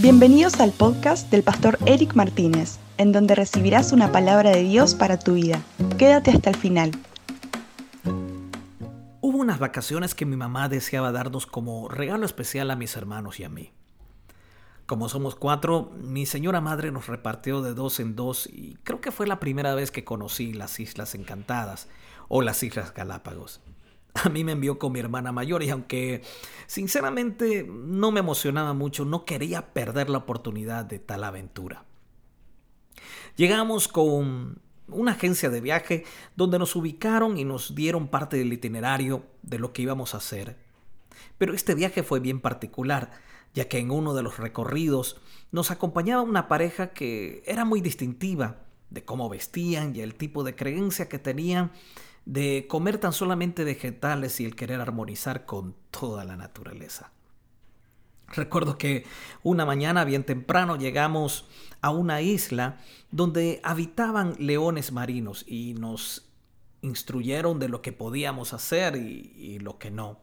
Bienvenidos al podcast del pastor Eric Martínez, en donde recibirás una palabra de Dios para tu vida. Quédate hasta el final. Hubo unas vacaciones que mi mamá deseaba darnos como regalo especial a mis hermanos y a mí. Como somos cuatro, mi señora madre nos repartió de dos en dos y creo que fue la primera vez que conocí las Islas Encantadas o las Islas Galápagos. A mí me envió con mi hermana mayor y aunque sinceramente no me emocionaba mucho, no quería perder la oportunidad de tal aventura. Llegamos con una agencia de viaje donde nos ubicaron y nos dieron parte del itinerario de lo que íbamos a hacer. Pero este viaje fue bien particular, ya que en uno de los recorridos nos acompañaba una pareja que era muy distintiva de cómo vestían y el tipo de creencia que tenían de comer tan solamente vegetales y el querer armonizar con toda la naturaleza. Recuerdo que una mañana bien temprano llegamos a una isla donde habitaban leones marinos y nos instruyeron de lo que podíamos hacer y, lo que no.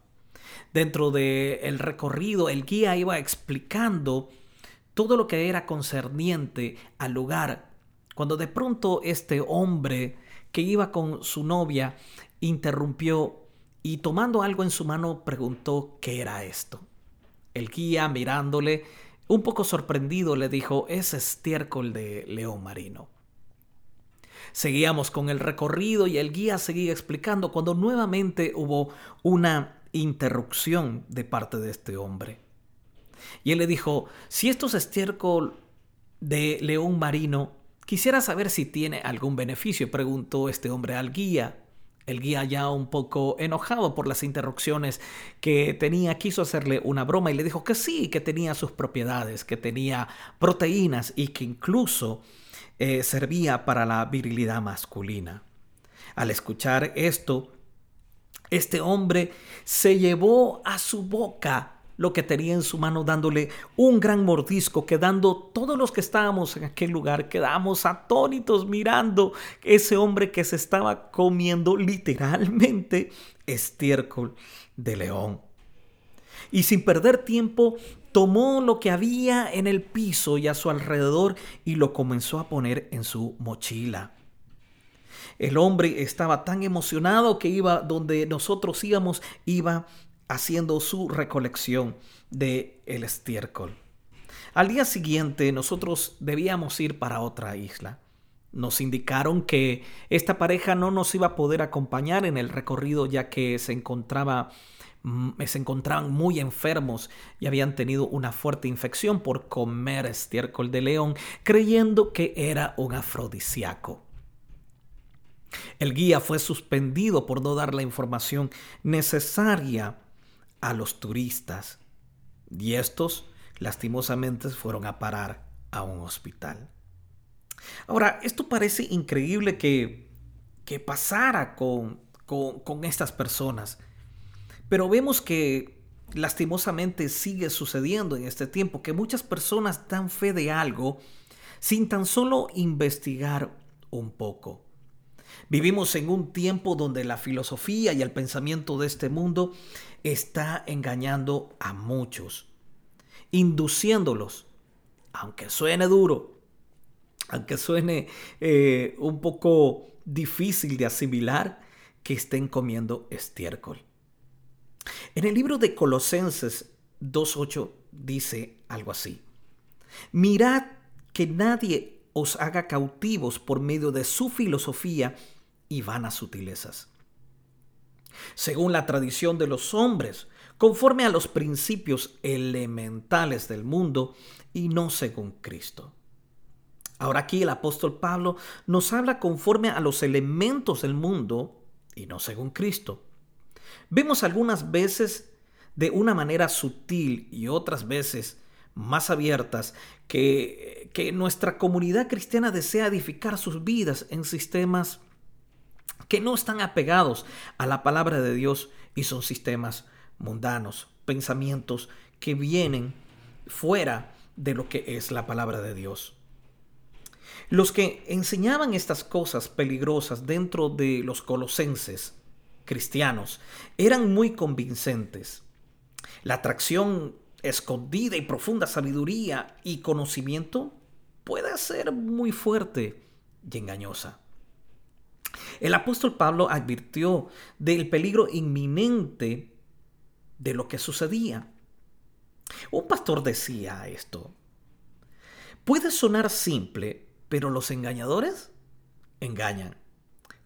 Dentro del recorrido el guía iba explicando todo lo que era concerniente al lugar, cuando de pronto este hombre que iba con su novia interrumpió y tomando algo en su mano preguntó qué era esto. El guía mirándole, un poco sorprendido, le dijo, es estiércol de león marino. Seguíamos con el recorrido y el guía seguía explicando cuando nuevamente hubo una interrupción de parte de este hombre. Y él le dijo, si esto es estiércol de león marino, Quisiera saber si tiene algún beneficio, preguntó este hombre al guía. El guía ya un poco enojado por las interrupciones que tenía, quiso hacerle una broma y le dijo que sí, que tenía sus propiedades, que tenía proteínas y que incluso eh, servía para la virilidad masculina. Al escuchar esto, este hombre se llevó a su boca lo que tenía en su mano dándole un gran mordisco, quedando todos los que estábamos en aquel lugar, quedamos atónitos mirando ese hombre que se estaba comiendo literalmente estiércol de león. Y sin perder tiempo, tomó lo que había en el piso y a su alrededor y lo comenzó a poner en su mochila. El hombre estaba tan emocionado que iba donde nosotros íbamos, iba haciendo su recolección de el estiércol. Al día siguiente nosotros debíamos ir para otra isla. Nos indicaron que esta pareja no nos iba a poder acompañar en el recorrido ya que se encontraba mm, se encontraban muy enfermos y habían tenido una fuerte infección por comer estiércol de león, creyendo que era un afrodisíaco. El guía fue suspendido por no dar la información necesaria a los turistas y estos lastimosamente fueron a parar a un hospital. Ahora, esto parece increíble que, que pasara con, con, con estas personas, pero vemos que lastimosamente sigue sucediendo en este tiempo, que muchas personas dan fe de algo sin tan solo investigar un poco. Vivimos en un tiempo donde la filosofía y el pensamiento de este mundo está engañando a muchos, induciéndolos, aunque suene duro, aunque suene eh, un poco difícil de asimilar, que estén comiendo estiércol. En el libro de Colosenses 2.8 dice algo así. Mirad que nadie os haga cautivos por medio de su filosofía y vanas sutilezas según la tradición de los hombres, conforme a los principios elementales del mundo y no según Cristo. Ahora aquí el apóstol Pablo nos habla conforme a los elementos del mundo y no según Cristo. Vemos algunas veces de una manera sutil y otras veces más abiertas que, que nuestra comunidad cristiana desea edificar sus vidas en sistemas que no están apegados a la palabra de Dios y son sistemas mundanos, pensamientos que vienen fuera de lo que es la palabra de Dios. Los que enseñaban estas cosas peligrosas dentro de los colosenses cristianos eran muy convincentes. La atracción escondida y profunda sabiduría y conocimiento puede ser muy fuerte y engañosa. El apóstol Pablo advirtió del peligro inminente de lo que sucedía. Un pastor decía esto. Puede sonar simple, pero los engañadores engañan.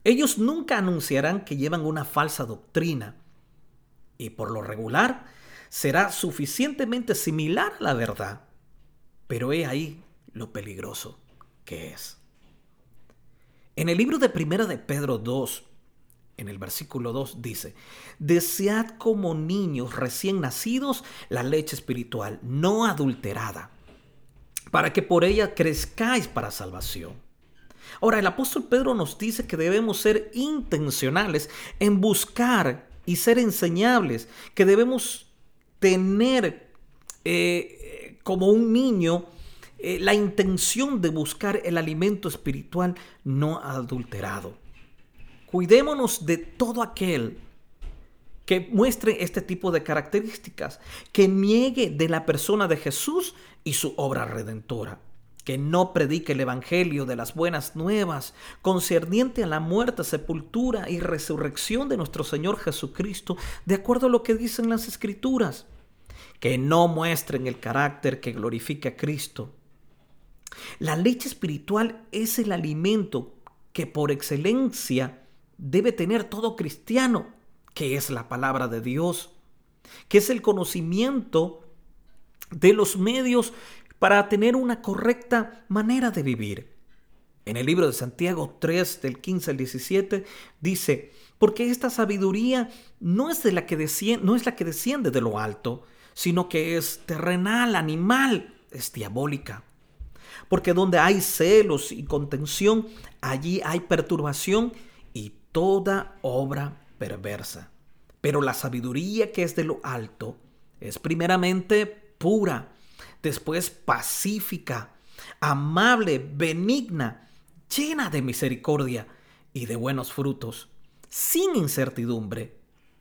Ellos nunca anunciarán que llevan una falsa doctrina y por lo regular será suficientemente similar a la verdad. Pero he ahí lo peligroso que es. En el libro de Primera de Pedro 2, en el versículo 2 dice, desead como niños recién nacidos la leche espiritual, no adulterada, para que por ella crezcáis para salvación. Ahora, el apóstol Pedro nos dice que debemos ser intencionales en buscar y ser enseñables, que debemos tener eh, como un niño eh, la intención de buscar el alimento espiritual no adulterado. Cuidémonos de todo aquel que muestre este tipo de características, que niegue de la persona de Jesús y su obra redentora, que no predique el Evangelio de las buenas nuevas concerniente a la muerte, sepultura y resurrección de nuestro Señor Jesucristo, de acuerdo a lo que dicen las Escrituras, que no muestren el carácter que glorifica a Cristo, la leche espiritual es el alimento que por excelencia debe tener todo cristiano, que es la palabra de Dios, que es el conocimiento de los medios para tener una correcta manera de vivir. En el libro de Santiago 3 del 15 al 17 dice, porque esta sabiduría no es, de la que desciende, no es la que desciende de lo alto, sino que es terrenal, animal, es diabólica. Porque donde hay celos y contención, allí hay perturbación y toda obra perversa. Pero la sabiduría que es de lo alto es primeramente pura, después pacífica, amable, benigna, llena de misericordia y de buenos frutos, sin incertidumbre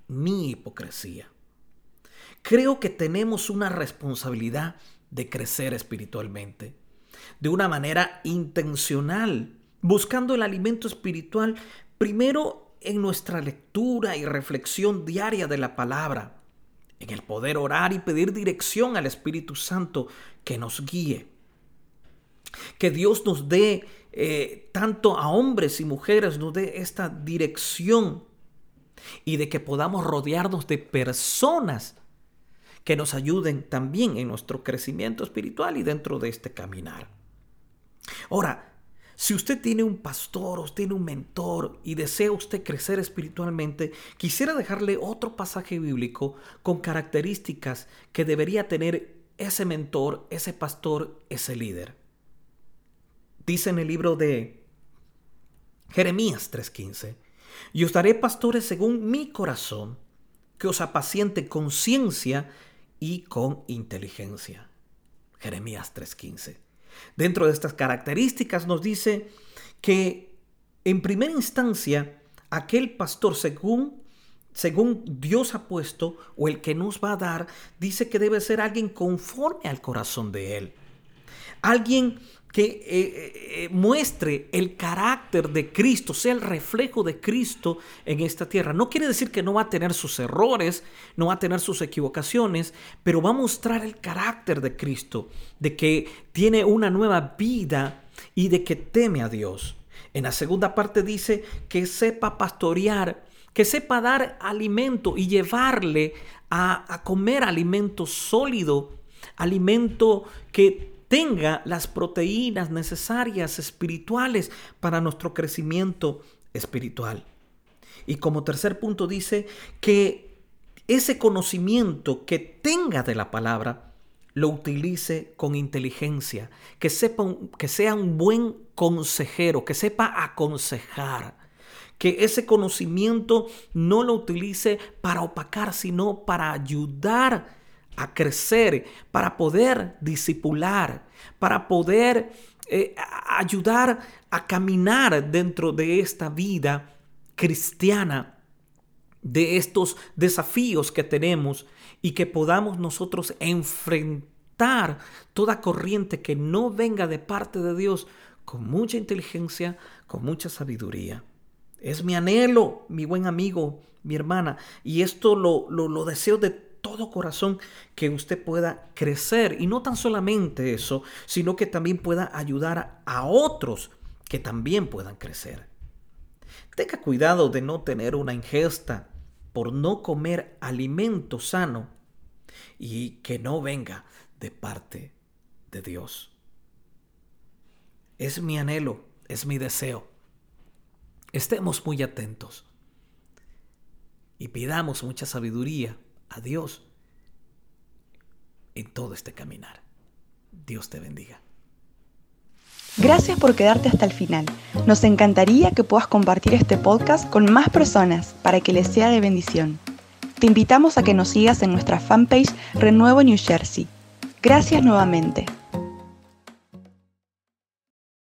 ni hipocresía. Creo que tenemos una responsabilidad de crecer espiritualmente de una manera intencional, buscando el alimento espiritual primero en nuestra lectura y reflexión diaria de la palabra, en el poder orar y pedir dirección al Espíritu Santo que nos guíe. Que Dios nos dé, eh, tanto a hombres y mujeres, nos dé esta dirección y de que podamos rodearnos de personas que nos ayuden también en nuestro crecimiento espiritual y dentro de este caminar. Ahora, si usted tiene un pastor o tiene un mentor y desea usted crecer espiritualmente, quisiera dejarle otro pasaje bíblico con características que debería tener ese mentor, ese pastor, ese líder. Dice en el libro de Jeremías 3:15, y os daré pastores según mi corazón, que os apaciente con ciencia y con inteligencia. Jeremías 3:15. Dentro de estas características nos dice que en primera instancia aquel pastor según según Dios ha puesto o el que nos va a dar, dice que debe ser alguien conforme al corazón de Él. Alguien que eh, eh, eh, muestre el carácter de Cristo, sea el reflejo de Cristo en esta tierra. No quiere decir que no va a tener sus errores, no va a tener sus equivocaciones, pero va a mostrar el carácter de Cristo, de que tiene una nueva vida y de que teme a Dios. En la segunda parte dice que sepa pastorear, que sepa dar alimento y llevarle a, a comer alimento sólido, alimento que tenga las proteínas necesarias espirituales para nuestro crecimiento espiritual. Y como tercer punto dice que ese conocimiento que tenga de la palabra lo utilice con inteligencia, que sepa que sea un buen consejero, que sepa aconsejar, que ese conocimiento no lo utilice para opacar, sino para ayudar a crecer, para poder disipular, para poder eh, ayudar a caminar dentro de esta vida cristiana de estos desafíos que tenemos y que podamos nosotros enfrentar toda corriente que no venga de parte de Dios con mucha inteligencia, con mucha sabiduría. Es mi anhelo, mi buen amigo, mi hermana, y esto lo, lo, deseo de todo corazón que usted pueda crecer y no tan solamente eso, sino que también pueda ayudar a otros que también puedan crecer. Tenga cuidado de no tener una ingesta por no comer alimento sano y que no venga de parte de Dios. Es mi anhelo, es mi deseo. Estemos muy atentos y pidamos mucha sabiduría a Dios en todo este caminar. Dios te bendiga. Gracias por quedarte hasta el final. Nos encantaría que puedas compartir este podcast con más personas para que les sea de bendición. Te invitamos a que nos sigas en nuestra fanpage Renuevo New Jersey. Gracias nuevamente.